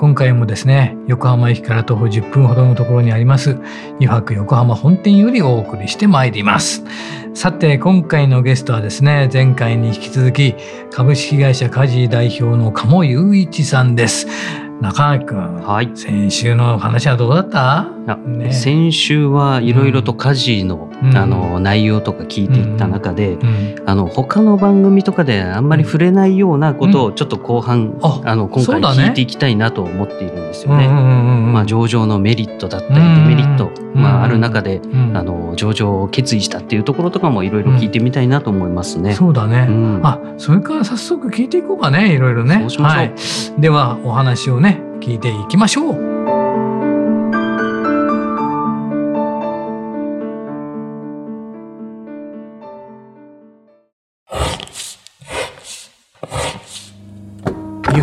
今回もですね横浜駅から徒歩10分ほどのところにあります油白横浜本店よりお送りしてまいります。さて今回のゲストはですね前回に引き続き株式会社カジ代表の鴨雄一さんです。中垣君、はい、先週の話はどうだった？ね、先週はいろいろと家事のうん、あの内容とか聞いていった中で、うん、あの他の番組とかであんまり触れないようなことをちょっと後半、うん、あの今回聞いていきたいなと思っているんですよね。まあ、上場のメリットだったりデメリット、まあ、ある中で、あの上場を決意したっていうところとかもいろいろ聞いてみたいなと思いますね。そうだね、あそれから早速聞いていこうかねいろいろね。そうしましょう、はい、ではお話をね聞いていきましょう。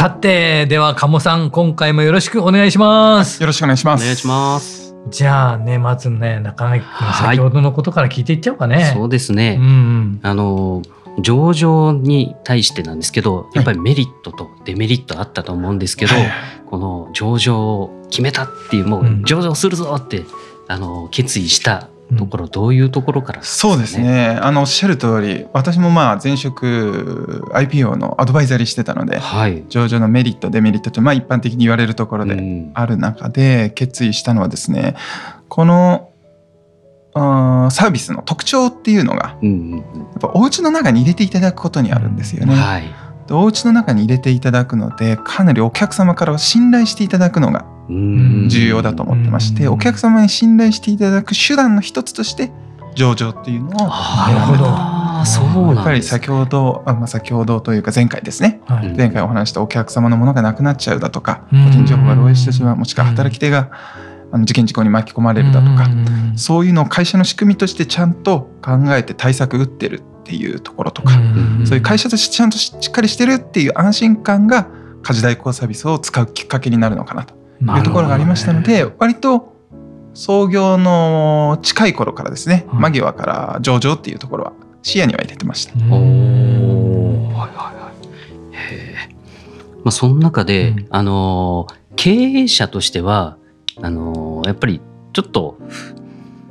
さて、では、鴨さん、今回もよろしくお願いします。よろしくお願いします。お願いします。じゃあね、まずね、中垣君、先ほどのことから聞いていっちゃおうかね。そうですね。うん、うん、あの、上場に対してなんですけど、やっぱりメリットとデメリットあったと思うんですけど、はい、この上場を決めたっていう、もう上場するぞって、あの、決意したところ、どういうところから、ね、そうですね。あのおっしゃる通り私もまあ前職 IPO のアドバイザリーしてたので、はい、上場のメリットデメリットとまあ一般的に言われるところである中で決意したのはですねこのサービスの特徴っていうのが、うんうんうん、やっぱお家の中に入れていただくことにあるんですよね。はいお家の中に入れていただくのでかなりお客様から信頼していただくのが重要だと思ってましてお客様に信頼していただく手段の一つとして上場っていうのを選ぶと。そうやっぱり先ほど、あまあ、先ほどというか前回ですね、はい、前回お話したお客様のものがなくなっちゃうだとか、個人情報が漏洩してしまうもしくは働き手があの事件事故に巻き込まれるだとか、そういうのを会社の仕組みとしてちゃんと考えて対策打ってるっていうところとか、そういう会社としてちゃんとしっかりしてるっていう安心感が家事代行サービスを使うきっかけになるのかなというところがありましたので、ね、割と創業の近い頃からですね、うん、間際から上場っていうところは視野には入れてました。おはいはいはい、へまあ、その中で、うん、あの経営者としてはあのやっぱりちょっと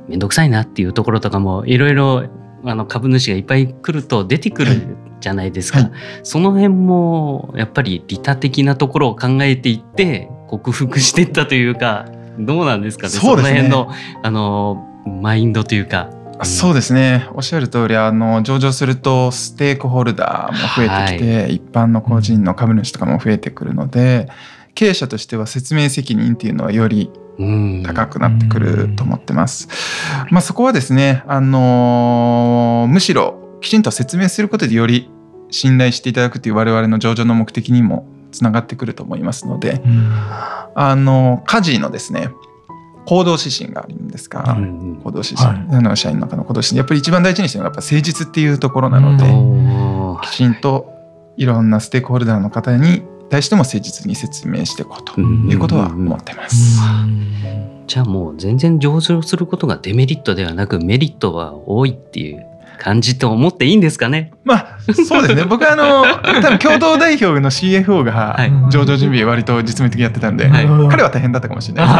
面倒くさいなっていうところとかもいろいろあの株主がいっぱい来ると出てくるじゃないですか、はい、その辺もやっぱり利他的なところを考えていって克服していったというかどうなんですかね？そ、ね、の辺のあのマインドというか。そうですね。おっしゃる通りあり上場するとステークホルダーも増えてきて、はい、一般の個人の株主とかも増えてくるので、経営者としては説明責任っていうのはより高くなってくると思ってます。まあ、そこはですね、あのー、むしろきちんと説明することでより信頼していただくという我々の上場の目的にもつながってくると思いますので、あの家事のですね。行動指針があるんですが、うん行動指針、はい、の社員の中の行動指針。やっぱり一番大事にしてるのがやっぱ誠実っていうところなので、きちんといろんなステークホルダーの方に対しても誠実に説明していこうということは思ってます。じゃあもう全然上場することがデメリットではなくメリットは多いっていう感じと思っていいんですかね？まあそうですね。僕はあの多分共同代表の CFO が上場準備割と実務的にやってたんで、はい、彼は大変だったかもしれないで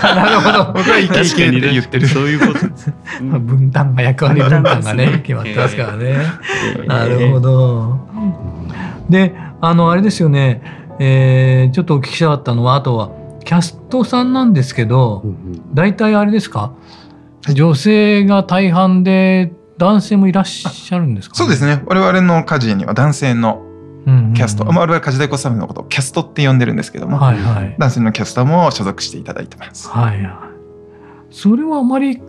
す、なるほど。僕はイケイケって言ってる。そういうこと。分担が役割分担がね決まってますからね。なるほど。であのあれですよね、えー、ちょっとお聞きしたかったのはあとはキャストさんなんですけど、うんうん、大体あれですか？女性が大半で男性もいらっしゃるんですか、ね、そうですね。我々の家事には男性のキャスト、うんうん、我々家事代行スタッフのことをキャストって呼んでるんですけども、はいはい、男性のキャスターも所属していただいてます。はいはい、それはあまり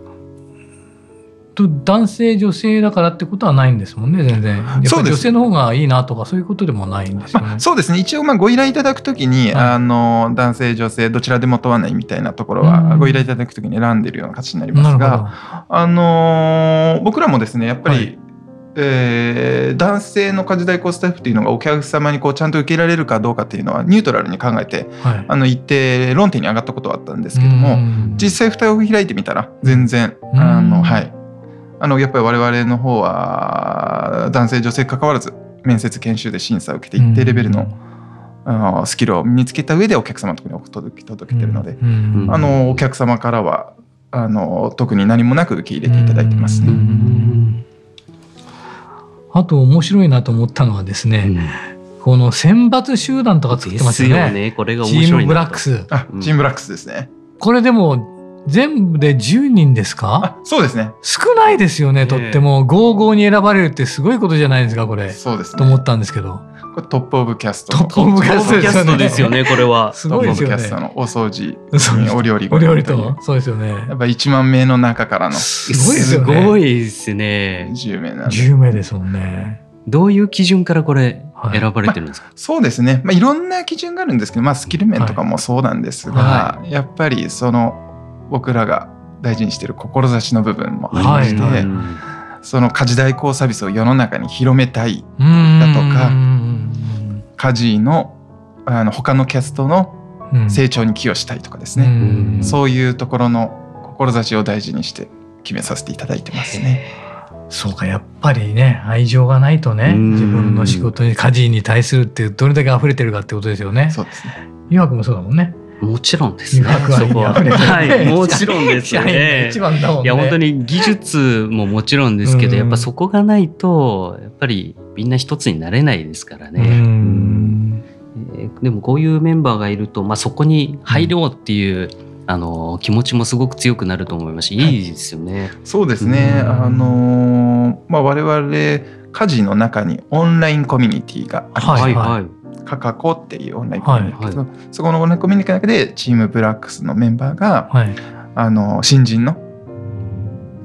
と男性女性だからってことはないんですもんね全然。やっぱ女性の方がいいなとかそういうことでもないんですよね、まあ、そうですね。一応まあご依頼いただくときに、はい、あの男性女性どちらでも問わないみたいなところはご依頼いただくときに選んでるような形になりますがあの僕らもですねやっぱり、はい。えー、男性の家事代行スタッフっていうのがお客様にこうちゃんと受けられるかどうかっていうのはニュートラルに考えて、はい、あの一定論点に上がったことはあったんですけども実際蓋を開いてみたら全然あのはいあのやっぱり我々の方は男性女性関わらず面接研修で審査を受けて一定レベルの、うん、スキルを身につけた上でお客様のところに届けてるので、うん、あのお客様からはあの特に何もなく受け入れていただいてますね。あと面白いなと思ったのはですね、この選抜集団とか作ってますよね。よねこれが面白いチームブラックス。あ、チームブラックスですね。これでも全部で10人ですか？そうですね。少ないですよね、とっても。55に選ばれるってすごいことじゃないですか、これ。そうです、ね、と思ったんですけど。これ Top of Cast。Top of Cast ですよね、これは。すごいですよね。 Top of Cast のお掃除、お料理。お料理と？そうですよね。やっぱ1万名の中からの。すごいですよね。すごいですね。10名なんで。10名ですもんね。どういう基準からこれ選ばれてるんですか、まあ、そうですね、まあ、いろんな基準があるんですけど、まあ、スキル面とかもそうなんですが、はい、やっぱりその僕らが大事にしている志の部分もありまして、はい、その家事代行サービスを世の中に広めたいだとか家事のあの他のキャストの成長に寄与したいとかですね、うそういうところの志を大事にして決めさせていただいてますね。そうかやっぱりね愛情がないとね自分の仕事に家事に対するってどれだけ溢れてるかってことですよね。そうですね。湯くもそうだもんね。もちろんですね。そこは。はい、もちろんですね。一番だもんね。いや、本当に技術ももちろんですけど、やっぱそこがないと、やっぱりみんな一つになれないですからね。でもこういうメンバーがいると、まあ、そこに入ろうっていう、あの気持ちもすごく強くなると思いますし、いいですよね。そうですね。あのまあ我々家事の中にオンラインコミュニティがありまして、はいはいカカコっていうオンラインコミュニティ、はい。はい、そこのオンラインコミュニティの中でチームブラックスのメンバーが、はい、あの新人の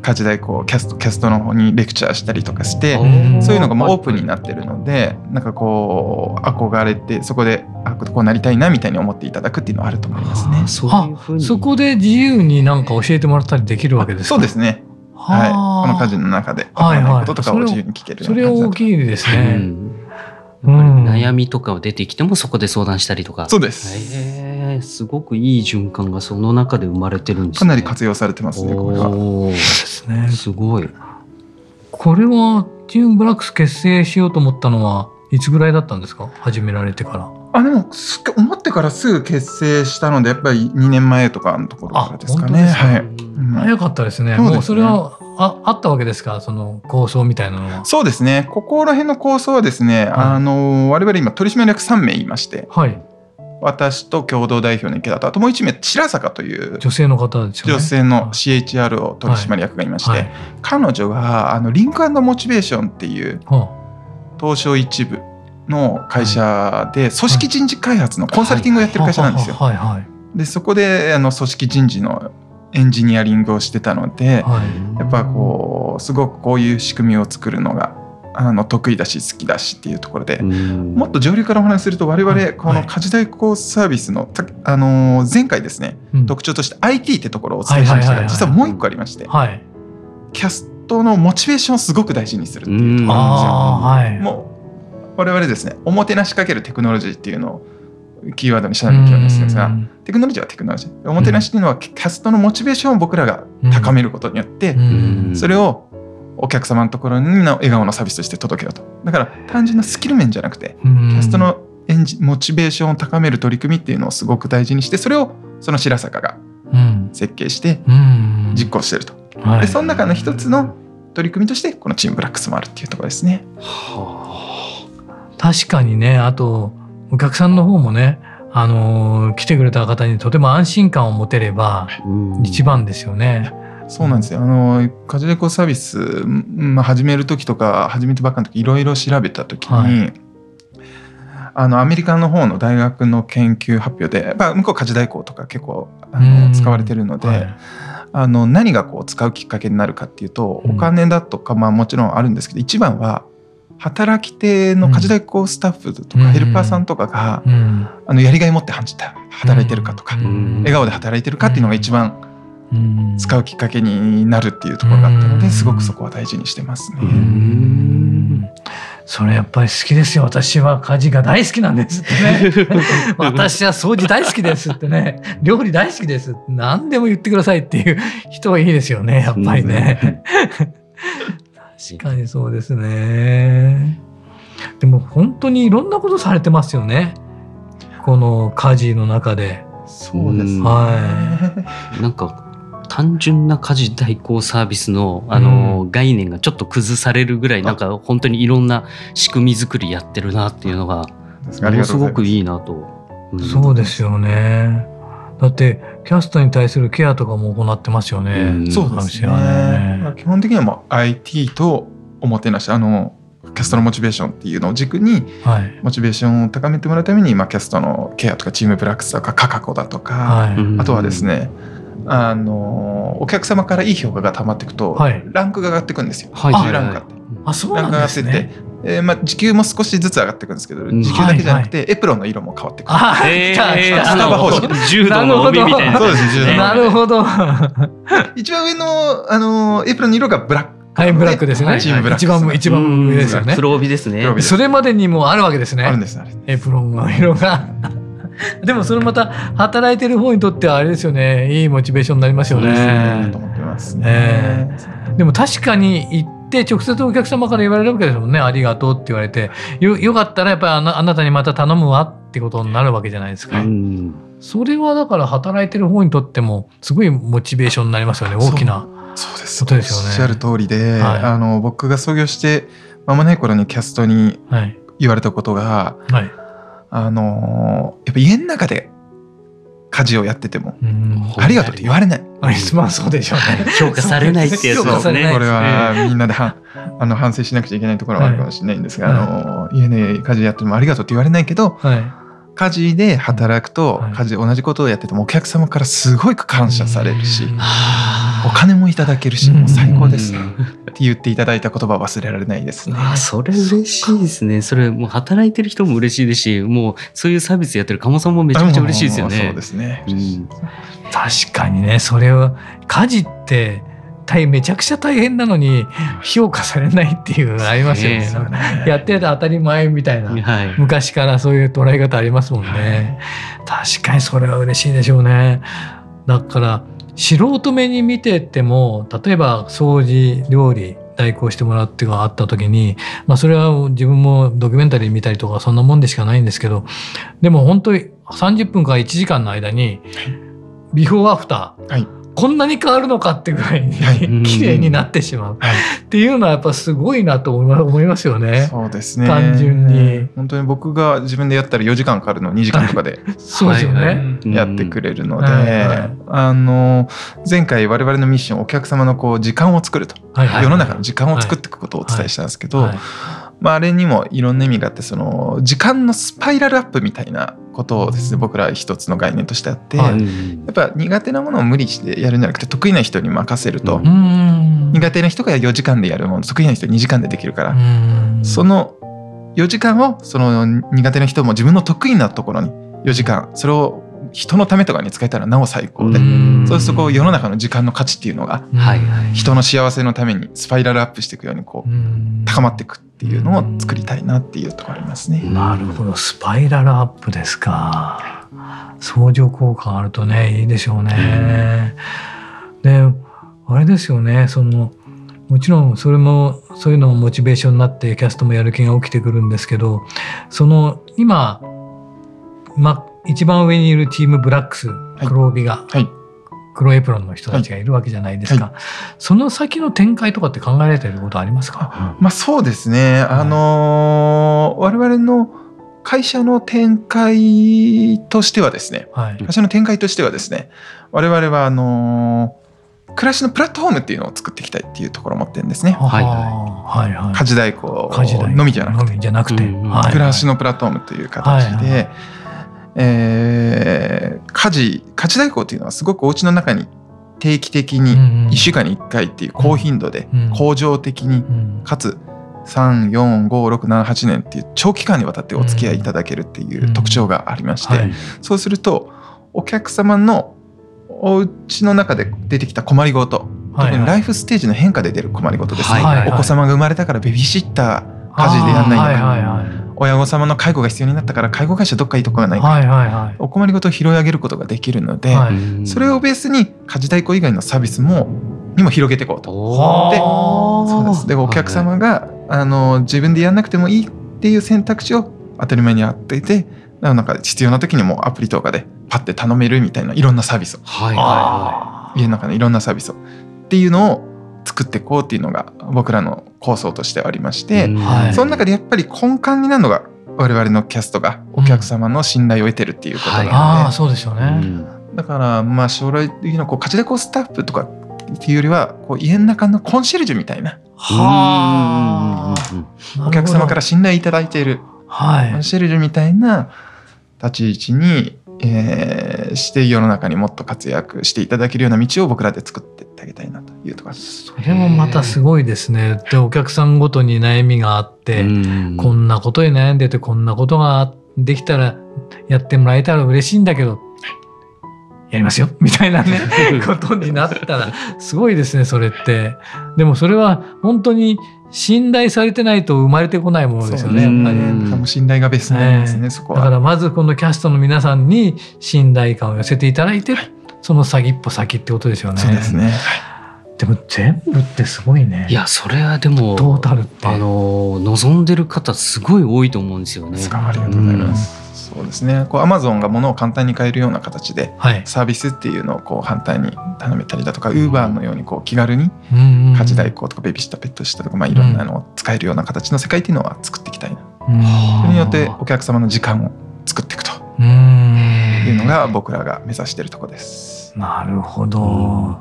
家事代行キャストキャストの方にレクチャーしたりとかしてそういうのがもうオープンになってるのでなんかこう憧れてそこであこうなりたいなみたいに思っていただくっていうのはあると思いますね。そうそこで自由になんか教えてもらったりできるわけですかそうですね。はい、この家事の中でわからない。こととかを自由に聞けるそれ大きいですね。うん悩みとかが出てきてもそこで相談したりとか。そうです。えー、すごくいい循環がその中で生まれてるんですね。かなり活用されてますね、これは。すね。すごい。これはチームブラックス結成しようと思ったのはいつぐらいだったんですか？始められてから。あでも思ってからすぐ結成したのでやっぱり2年前とかのところからですかね。はい、早かったですね。うすね。もうそれはああったわけですか？その構想みたいなのは。そうですね。ここら辺の構想はですね、はい、あの我々今取締役3名いまして、はい、私と共同代表の池田とあともう1名白坂という女性の方ですよね。女性の CHR を取締役がいまして、はい、彼女があのリンクモチベーションっていう、東証一部の会社で組織人事開発のコンサルティングをやってる会社なんですよ。でそこであの組織人事のエンジニアリングをしてたので、はい、やっぱこうすごくこういう仕組みを作るのがあの得意だし好きだしっていうところでもっと上流からお話しすると我々この家事代行サービスの、あの前回ですね、うん、特徴として IT ってところをお伝えしました。が実はもう一個ありまして、はい、キャストのモチベーションをすごく大事にするっていうところなんですよ。もう我々ですねおもてなしかけるテクノロジーっていうのをキーワードにしたらいけないんですが、テクノロジーはテクノロジー。おもてなしっていうのは、キャストのモチベーションを僕らが高めることによって、それをお客様のところにの笑顔のサービスとして届けようと。だから単純なスキル面じゃなくて、キャストのエンジモチベーションを高める取り組みっていうのをすごく大事にして、それをその白坂が設計して実行してると。で、その中の一つの取り組みとして、このチームブラックスもあるっていうところですね。はあ、確かにね、あと、お客さんの方もねあの来てくれた方にとても安心感を持てれば一番ですよね。そうなんですよ。あの家事レコサービス、まあ、始める時とか始めてばっかの時いろいろ調べた時に、はい、あのアメリカの方の大学の研究発表で、まあ、向こう家事代行とか結構あの使われてるので。はいあの何がこう使うきっかけになるかっていうと、お金だとか、まあ、もちろんあるんですけど一番は働き手の家事代行スタッフとかヘルパーさんとかが、うん、あのやりがい持って働いてるかとか、うん、笑顔で働いてるかっていうのが一番使うきっかけになるっていうところがあったのですごくそこは大事にしてますね。それやっぱり好きですよ。私は家事が大好きなんですってね。私は掃除大好きですってね。料理大好きです何でも言ってくださいっていう人はいいですよね。やっぱりね。確かにそうですね。でも本当にいろんなことされてますよね。この家事の中で。そうですね。はい。なんか単純な家事代行サービスのあの、うん、概念がちょっと崩されるぐらいなんか本当にいろんな仕組み作りやってるなっていうのがものすごくいいなと。うん、そうですよね。だってキャストに対するケアとかも行ってますよね。うん、そうですね。ね。基本的にはもう IT とおもてなしあのキャストのモチベーションっていうのを軸に、はい、モチベーションを高めてもらうために、まあ、キャストのケアとかチームプラックスとかカカコだとか、はい、あとはですね、あのお客様からいい評価がたまっていくと、はい、ランクが上がっていくんですよ。はい、ランクがあそうなんですね。えーまあ、時給も少しずつ上がっていくんですけど、時給だけじゃなくて、エプロンの色も変わってくる。あ、えー、スタバ方式。柔道の帯みたいな。そうです、柔道なるほど。一番上の、あのエプロンの色がブラック。はい、ブラックですね。チームブラック、一番、一番上ですよね。黒帯ですね。それまでにもあるわけですね。あるんです、エプロンの色が。でもそれまた働いてる方にとってはあれですよねいいモチベーションになりますよね。と思ってますね、でも確かに行って直接お客様から言われるわけですもんね。ありがとうって言われて。よよかったらやっぱりあなあなたにまた頼むわってことになるわけじゃないですか。それはだから働いてる方にとってもすごいモチベーションになりますよね。大きな。そうです。ことですよね。おっしゃる通りで、はい、あの僕が創業して間もない頃にキャストに言われたことが、はい。あのやっぱ家の中で家事をやってても、ありがとうって言われない。まあそうでしょうね。評価されないってやつですね。これはみんなではあの反省しなくちゃいけないところはあるかもしれないんですが、はい、あの家で家事やってもありがとうって言われないけど、はい、家事で働くと、家事同じことをやっててもお客様からすごい感謝されるし、お金もいただけるし、もう最高です。って言っていただいた言葉忘れられないですね。あそれ嬉しいですね。それもう働いてる人も嬉しいですし、もうそういうサービスやってる鴨さんもめちゃめちゃ嬉しいですよね。そうですね、うん。確かにね、それは家事って大めちゃくちゃ大変なのに評価されないっていうのありますよね。やってて当たり前みたいな、はい、昔からそういう捉え方ありますもんね。はい、確かにそれは嬉しいでしょうね。だから素人目に見てても例えば掃除料理代行してもらうっていうのがあった時に、まあ、それは自分もドキュメンタリー見たりとかそんなもんでしかないんですけどでも本当に30分から1時間の間にビフォーアフター、はいこんなに変わるのかってぐらいに、はい、綺麗になってしまう、はい、っていうのはやっぱすごいなと思いますよね。そうですね。単純に。本当に僕が自分でやったら4時間かかるの2時間とかで そうですよね。やってくれるので、あの前回我々のミッションお客様のこう時間を作ると、世の中の時間を作っていくことをお伝えしたんですけど、まあ、あれにもいろんな意味があってその時間のスパイラルアップみたいなことをですね。僕ら一つの概念としてあって、はい、やっぱ苦手なものを無理してやるんじゃなくて得意な人に任せると苦手な人が4時間でやるもの得意な人は2時間でできるからその4時間をその苦手な人も自分の得意なところに4時間それを人のためとかに使えたらなお最高でそうするとこう世の中の時間の価値っていうのが人の幸せのためにスパイラルアップしていくようにこう高まっていくっていうのを作りたいなっていうところありますね。なるほどスパイラルアップですか。相乗効果あるとねいいでしょうね。であれですよねそのもちろんそれもそういうのもモチベーションになってキャストもやる気が起きてくるんですけどその今、ま、一番上にいるチームブラックス、黒帯が、はい、黒エプロンの人たちがいるわけじゃないですか、はい。はい、その先の展開とかって考えられてることありますか、まあ、そうですね、あのー、我々の会社の展開としてはですね、はい、会社の展開としてはですね。我々はあの暮らしのプラットフォームっていうのを作っていきたいっていうところを持ってるんですね。はい。はいはい、家事代行のみじゃなくて。じゃなくて、暮らしのプラットフォームという形で、はいはい、えー、家事家事代行っていうのはすごくお家の中に定期的に1週間に1回っていう高頻度で恒常的にかつ34567年っていう長期間にわたってお付き合いいただけるっていう特徴がありまして、そうするとお客様のお家の中で出てきた困りごと、特にライフステージの変化で出る困りごとですね、お子様が生まれたからベビーシッター家事でやんないのか、親御様の介護が必要になったから介護会社どっかいいとこがない。か、お困りごとを拾い上げることができるので、それをベースに家事代行以外のサービスもにも広げていこうと。でそうです。でお客様が、あの自分でやんなくてもいいっていう選択肢を当たり前にあっていてなんか必要な時にもアプリとかでパッて頼めるみたいないろんなサービスを、はいはい、家の中のいろんなサービスを。っていうのを作っていこうっていうのが僕らの構想としてありまして、はい、その中でやっぱり根幹になるのが我々のキャストがお客様の信頼を得てるっていうことなので、うんはい、そうですよね、だからまあ将来的なこう勝ちでこうスタッフとかっていうよりはこう家の中のコンシェルジュみたいなはお客様から信頼いただいている、はい、コンシェルジュみたいな立ち位置に、えー、して世の中にもっと活躍していただけるような道を僕らで作っていってあげたいなというところです。それもまたすごいですね。でお客さんごとに悩みがあってこんなことで悩んでてこんなことができたらやってもらえたら嬉しいんだけどやりますよ みたいなね ことになったらすごいですねそれってでもそれは本当に信頼されてないと生まれてこないものですよね、やっぱり。信頼がベースになりますね、そこは。だからまずこのキャストの皆さんに信頼感を寄せていただいて、はい、その先一歩先ってことですよね。そうですね。でも全部ってすごいね。いやそれはでもトータルってあの望んでる方すごい多いと思うんですよね。ありがとうございます。そうですね。こうアマゾンが物を簡単に買えるような形で、はい、サービスっていうのをこう反対に頼めたりだとかウーバーのようにこう気軽に家事代行とかベビーシッターペットシッターとか、まあ、いろんなのを使えるような形の世界っていうのは作っていきたいな、それによってお客様の時間を作っていくというのが僕らが目指しているところです。なるほど。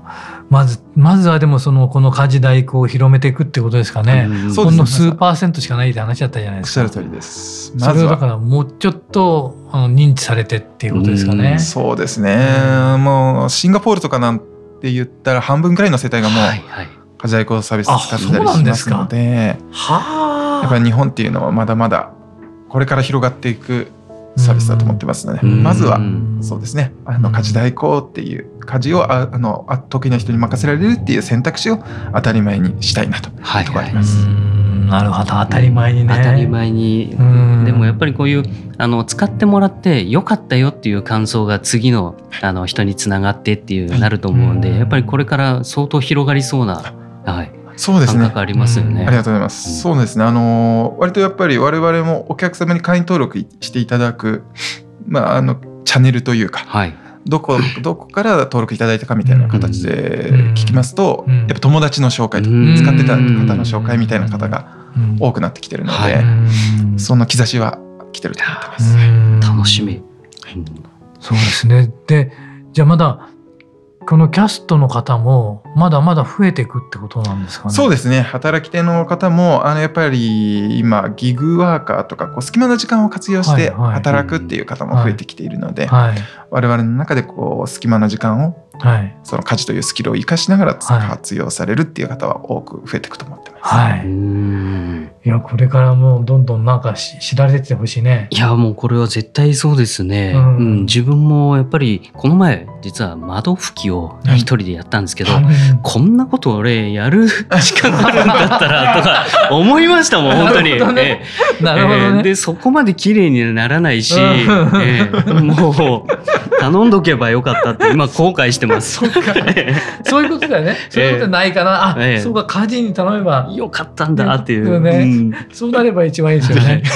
まず、まずはでもその、この家事代行を広めていくってことですかね。うん、ほんの数パーセントしかないって話だったじゃないですか。おっしゃる通りです。まずそれをだからもうちょっとあの認知されてっていうことですかね。うそうですね。もうシンガポールとかなんて言ったら半分くらいの世帯がもう、はいはい、家事代行サービス使ってたりしますので、はやっぱり日本っていうのはまだまだこれから広がっていくサービスだと思ってますので、まずはそうですね。あの家事代行っていう家事をああの得意な人に任せられるっていう選択肢を当たり前にしたいなと。いうところあります。なるほど。当たり前にね。当たり前に。でもやっぱりこういうあの使ってもらってよかったよっていう感想が次のあの人につながってっていうなると思うんで、やっぱりこれから相当広がりそうな、はい、そうですね。ありますよね、ありがとうございます。そうですね。あの割とやっぱり我々もお客様に会員登録していただくまああのチャンネルというか。はい。どこどこから登録いただいたかみたいな形で聞きますと、やっぱ友達の紹介とか使ってた方の紹介みたいな方が多くなってきてるので、その兆しは来てると思ってます。楽しみ。そうですね。で、じゃあまだこのキャストの方もまだまだ増えていくってことなんですかね？そうですね。働き手の方もあのやっぱり今ギグワーカーとかこう隙間の時間を活用して働くっていう方も増えてきているので、はいはい、我々の中でこう隙間の時間を、はい、その家事というスキルを生かしながら活用されるっていう方は多く増えていくと思ってます。はい。いやこれからもうどんどんなんか知られててほしいね。いやもうこれは絶対そうですね。うん、うん、自分もやっぱりこの前実は窓拭きを一人でやったんですけど、こんなこと俺やる時間あるんだったらとか思いましたもん本当に。なるほど、ね、でそこまで綺麗にならないし、えー、もう頼んどけばよかったって 今後悔してます。そうそういうことだよね。そういうことないかな。あ、えー、そうか家事に頼めばよかったんだっていう。ね、うん、そうなれば一番いいですよね。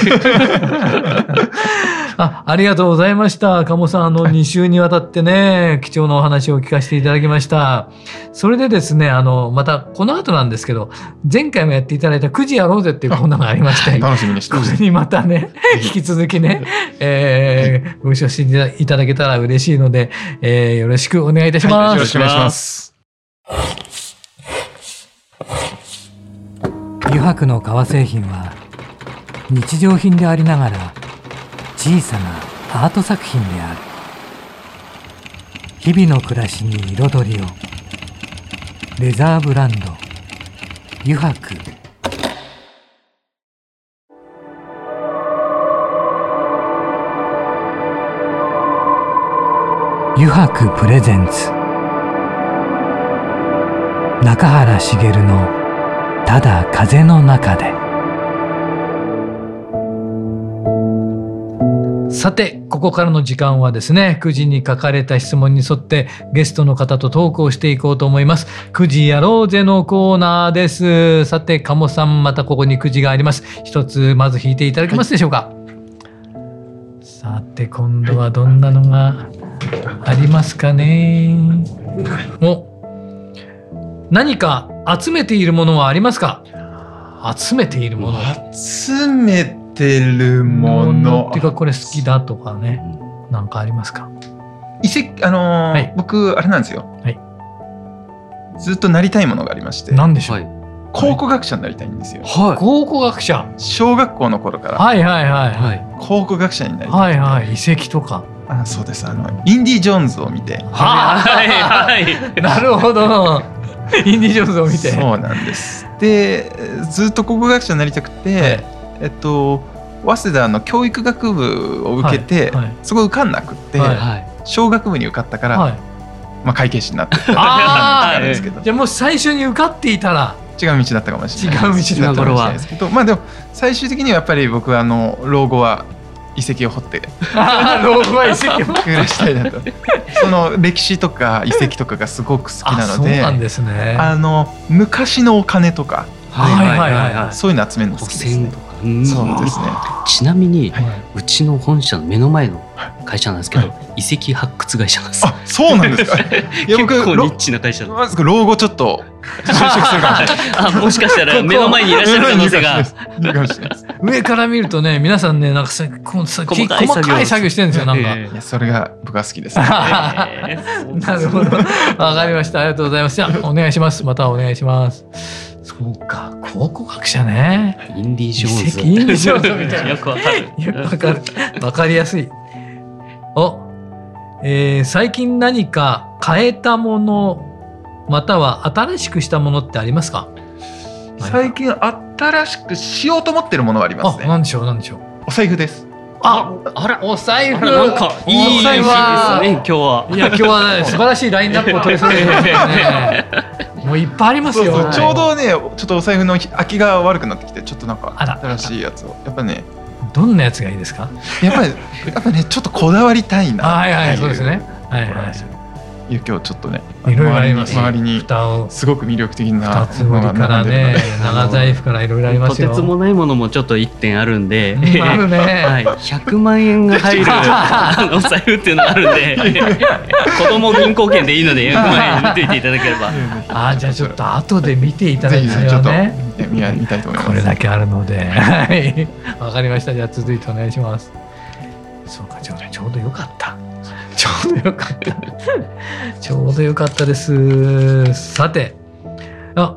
あありがとうございました。鴨さん、あの、2週にわたってね、貴重なお話を聞かせていただきました。それでですね、あの、また、この後なんですけど、前回もやっていただいた9時やろうぜっていうコーナーがありまして、楽しみにしてこれにまたね、引き続きね、えー、ご一緒していただけたら嬉しいので、えー、よろしくお願いいたします。はい、よろしくお願いします。油白の革製品は日常品でありながら小さなアート作品である。日々の暮らしに彩りを。レザーブランド。油白油白プレゼンツ。中原茂の「ただ風の中で」さて、ここからの時間はですね、9時に書かれた質問に沿ってゲストの方とトークをしていこうと思います。9時やろうぜのコーナーです。さて、鴨さん、またここに9時があります。一つ、まず引いていただけますでしょうか？はい、さて、今度はどんなのがありますかね？お何か集めているものはありますか？集めているもの集めてるもの。っていうかこれ好きだとかね。何かありますか？遺跡あのーはい、僕あれなんですよ、はい、ずっとなりたいものがありまして。何でしょう、考古学者になりたいんですよ、はい、考古学者。小学校の頃から。はいはいはい、はい、考古学者になりたい。はいはい。遺跡とか。あそうです。あのインディ・ジョーンズを見て。はい。はい。なるほど。インディ・ジョーンズを見て。そうなんです。でずっと考古学者になりたくて、えっと早稲田の教育学部を受けて、はいはい、そこ受かんなくて、はい、小学部に受かったから、まあ、会計士になって たんですけど。じゃあもし最初に受かっていたら違う道だったかもしれない違う道だったかもしれないですけどまあでも最終的にはやっぱり僕はあの老後は遺跡を掘って 老後は遺跡を暮らしたいなと。その歴史とか遺跡とかで好きなのでそうなんですね。あの昔のお金とかはいはいはいはい、そういうの集めるの好きですね。そうですね。ちなみに、うちの本社の目の前の会社なんですけど、遺跡発掘会社なんです。あ、そうなんですか？いや僕結構ニッチな会社まず老後ちょっと就職するかもしれない。あ、もしかしたら目の前にいらっしゃる可能性が。上から見るとね、皆さんね、なんかさ、こ細かい作業してるんですよ。なんか。いや、それが僕は好きです。なるほど。わかりました。ありがとうございます。じゃお願いします。またお願いします。そうか、考古学者ね。インディ・ジョーンズ。インディ・ジョーンズみたいな。よくわかる。よくわかる。わかりやすい。お、えー、最近何か変えたもの、または新しくしたものってありますか？最近新しくしようと思ってるものはありますね。何でしょう何でしょうお財布です。あ、あら、お財布。なんかいい財布ですね、今日は。いや、今日はね、素晴らしいラインナップを取り揃えてね。もういっぱいありますよ。そうそうちょうどね、ちょっとお財布の空きが悪くなってきて、ちょっとなんか新しいやつを。やっぱね。どんなやつがいいですか？やっぱり、やっぱね、ちょっとこだわりたいな。はいはい、そうですね。はいはい。今日ちょっとねいろいろあります周りにすごく魅力的なつ折りからね長財布からいろいろありますよ。とてつもないものもちょっと一点あるんで、あるね、はい、100万円が入る あの財布っていうのがあるんで。子供銀行券でいいので100万円見ていていただければ。あじゃあちょっと後で見ていただきたいよね。見たいと思います。これだけあるので。はい。わかりました。じゃあ続いてお願いします。そうかちょうどよかったちょうどよかった。ちょうどよかったです。さて、あ、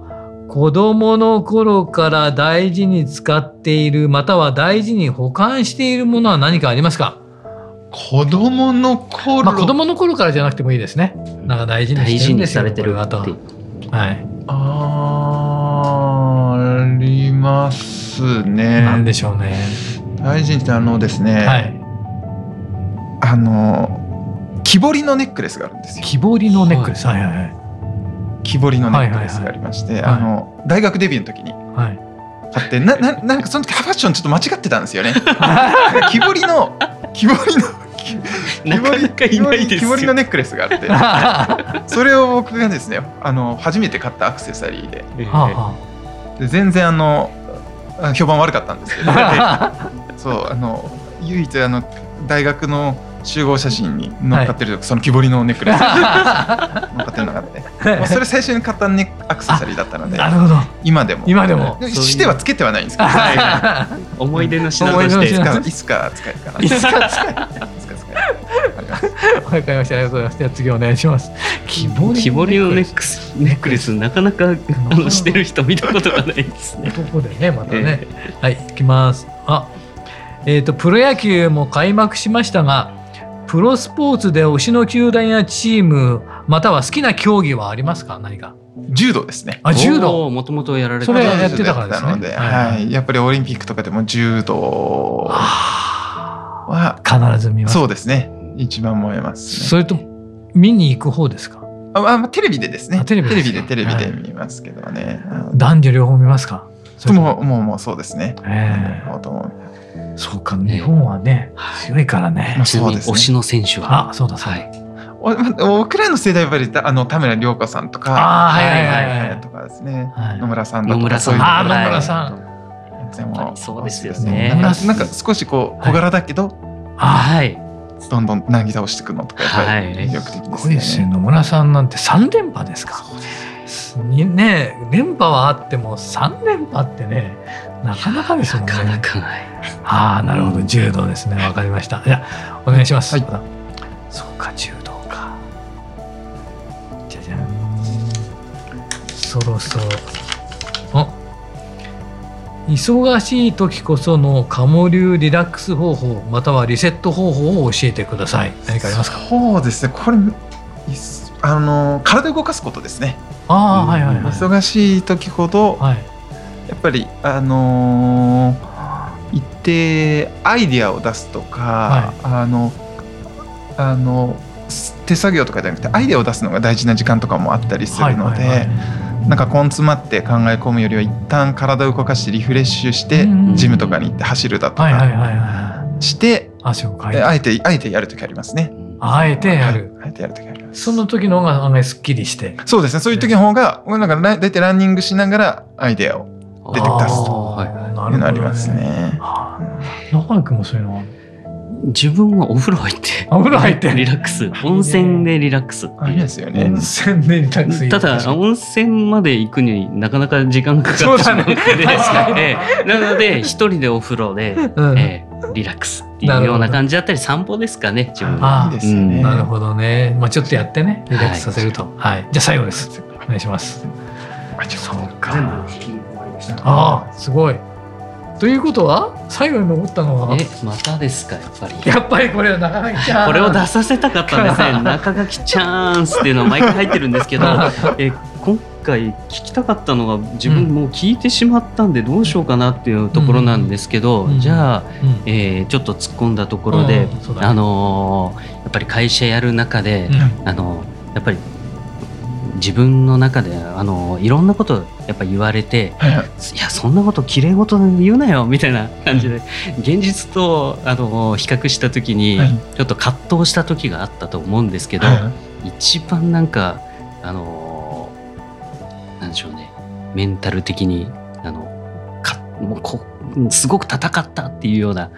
子供の頃から大事に使っている、または大事に保管しているものは何かありますか？子供の頃、まあ、子供の頃からじゃなくてもいいですね。なんか大事にしてるんですよ。大事にされてると。はい。あありますね。なんでしょうね。大事にしてあのですね。はい。あの木彫りのネックレスがあるんですよ。木彫りのネックレス、はい、はいはい。木彫りのネックレスがありまして、あの大学デビューの時に。買って、なななんかその時ファッションちょっと間違ってたんですよね。木彫りの木彫りのなかなかいないです木彫りのネックレスがあって。それを僕がですねあの初めて買ったアクセサリーで。えー、で全然あの評判悪かったんですけど。そうあの唯一あの大学の集合写真に乗っかってる、はい、その木彫りのネックレス。乗っかってるのがあって、もうそれ最初に買ったネアクセサリーだったのでなるほど。今でも。今でも。してはつけてはないんですけど、思い出の品として。いつか使えるかな。いつか使える。わかりましたありがとうございますじゃあ次お願いします。木彫りのネックス。ネックレスなかなかあのしてる人見たことがないですね。男でねまたね、えー、はいいきます。あえっ、ー、とプロ野球も開幕しましたがプロスポーツで推しの球団やチームまたは好きな競技はありますか？何か柔道ですね。あ、柔道。もともとやられてそれやってたからですね。で、はい、やっぱりオリンピックとかでも柔道は必ず見ます。そうですね。一番燃えます、ね、それと見に行く方ですか？あ、まあ、テレビでですね。テレビテレビでテレビで見ますけどね。はい、男女両方見ますか？もうもうもうそうですね。ええー。そうか、日本はね、強いからね。ちなみに推しの選手は？あ、そうだ、はい。僕らの世代はやっぱりあの田村涼子さんとか、あはいはいはいはい、とかですね、野村さん野村さん、あ野村さん。でもそうですよね。なんか少しこう小柄だけど、はい。どんどんなぎ倒していくのとかやっぱり魅力的ですね。す野村さんなんて三連覇ですか。ね連覇はあっても三連覇ってねなかなかですもんね。なかなかない。ああなるほど柔道ですねわかりました。じゃお願いします。はい、そうか柔道か。じゃじゃん。そろそろ。あ忙しい時こそのカモ流リラックス方法またはリセット方法を教えてください。何かありますか？そうですね。これあの体を動かすことですね。ああ、はいはい、はい、忙しい時ほど、はい、やっぱりあのー、一定アイディアを出すとか、はい、あのあの手作業とかじゃなくてアイデアを出すのが大事な時間とかもあったりするので、なんか根詰まって考え込むよりは一旦体を動かしてリフレッシュしてジムとかに行って走るだとかしてあえてあえてやる時ありますね。あえてやる。あえてやる時あります。その時の方が案外すっきりして。そうですね。そういう時の方が、なんか大体ランニングしながらアイデアを出て出すというのありますね。中井君もそういうのは？自分はお風呂入って。お風呂入って。リラックス。温泉でリラックス。ありですよね。温泉でリラックス。ただ、温泉まで行くになかなか時間がかかってしまうので、ね、なので、一人でお風呂で、うん、えー、リラックスっていうような感じだったり、散歩ですかね、自分は。いいですね、なるほどね。まあちょっとやってね、リラックスさせると。はい。じゃあ最後です。お願いします。そうか。ああ、すごい。ということは最後に残ったのは？えまたですかやっぱり。やっぱりこれは中垣チャンスこれを出させたかったんですね。中垣チャンスっていうのは毎回入ってるんですけど え今回聞きたかったのが自分もう聞いてしまったんでどうしようかなっていうところなんですけど、うん、じゃあ、うん、えー、ちょっと突っ込んだところで、うんね、あのー、やっぱり会社やる中で、あのー、やっぱり自分の中であのいろんなことやっぱ言われて、はいはい、いやそんなこときれい事言うなよみたいな感じで、現実とあの比較した時に、ちょっと葛藤した時があったと思うんですけど、はいはい、一番なんかあのなんでしょうねメンタル的にあのかもうこすごく戦ったっていうような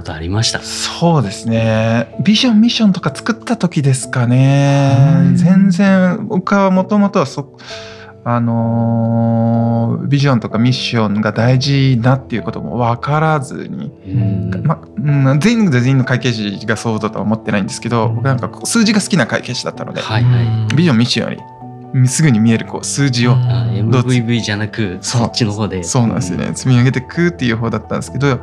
ことありました。そうですね。ビジョンミッションとか作った時ですかね。全然僕はもともとはそあのー、ビジョンとかミッションが大事だっていうことも分からずに、まうん、全員で全員の会計士がそうだとは思ってないんですけど僕なんか数字が好きな会計士だったので、はいはい、ビジョンミッションよりすぐに見えるこう数字を MVV じゃなくそっちの方で。そうなんですよね、積み上げていくっていう方だったんですけどや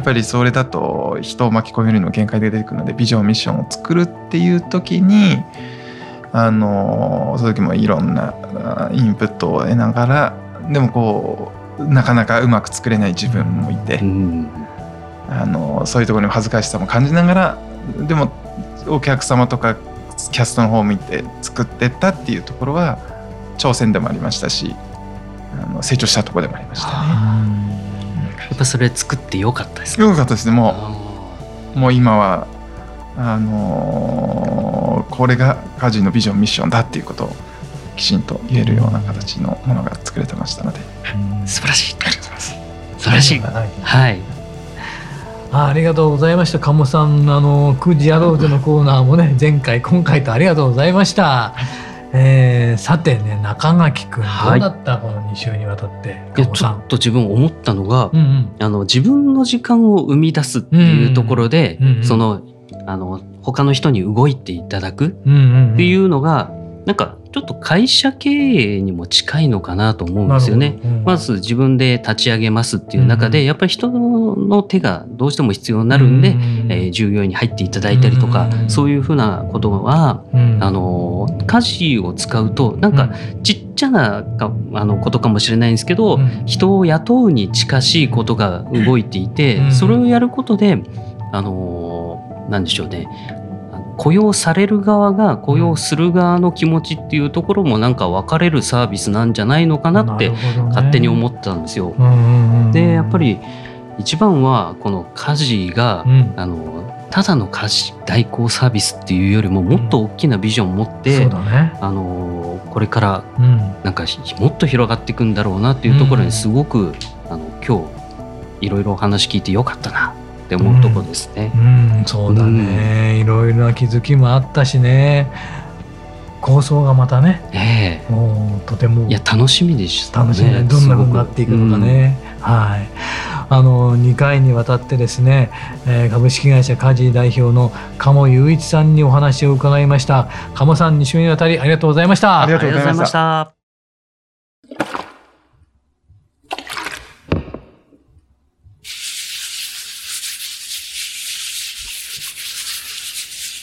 っぱりそれだと人を巻き込めるの限界で出てくるのでビジョンミッションを作るっていう時にあのその時もいろんなインプットを得ながらでもこうなかなかうまく作れない自分もいて、うん、あのそういうところに恥ずかしさも感じながらでもお客様とかキャストの方を見て作ってったっていうところは挑戦でもありましたしあの成長したところでもありましたね。やっぱそれ作ってよかったですかよかったですね。もうもう今はあのー、これがカジのビジョンミッションだっていうことをきちんと言えるような形のものが作れてましたので。素晴らしい。ありがとうございます。素晴らしい。はいあありがとうございました。鴨さんあの9時やろうぜのコーナーもね 前回今回とありがとうございました。えー、さてね中垣君どうだった、はい、この2週にわたってちょっと自分思ったのが、うんうん、あの自分の時間を生み出すっていうところで、うんうん、そのあの他の人に動いていただくっていうのが、うんうん、なんかちょっと会社経営にも近いのかなと思うんですよね。うん、まず自分で立ち上げますっていう中で、うん、やっぱり人の手がどうしても必要になるんで、うん、えー、従業員に入っていただいたりとか、そういうふうなことは、あの家事を使うとなんかちっちゃなかあのことかもしれないんですけど、人を雇うに近しいことが動いていて、それをやることであのなんでしょうね雇用される側が雇用する側の気持ちっていうところもなんか分かれるサービスなんじゃないのかなって勝手に思ったんですよ。でやっぱり一番はこの家事が、うん、あのただの家事代行サービスっていうよりももっと大きなビジョンを持って、うんね、あのこれからなんかもっと広がっていくんだろうなっていうところにすごく、あの今日いろいろお話聞いてよかったなって思うとこですね。うん、うん、そうだね、いろいろな気づきもあったしね。構想がまたね、えー、もうとてもいや楽しみでした、ね、楽しみどんなふうになっていくのかね。はい。あの2回にわたってですね、えー、株式会社カジ代表の鴨雄一さんにお話を伺いました。鴨さん2週にわたりありがとうございました。ありがとうございました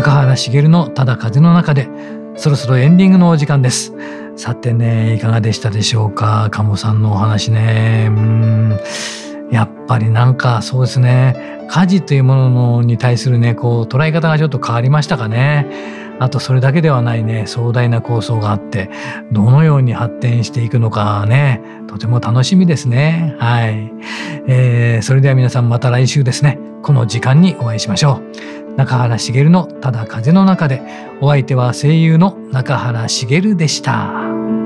中原茂のただ風の中でそろそろエンディングのお時間です。さてねいかがでしたでしょうか？鴨さんのお話ね。うん。やっぱりなんかそうですね家事というものに対するねこう捉え方がちょっと変わりましたかね。あとそれだけではないね壮大な構想があってどのように発展していくのかね。とても楽しみですね。はい、えー、それでは皆さんまた来週ですね。この時間にお会いしましょう。中原茂のただ風の中でお相手は声優の中原茂でした。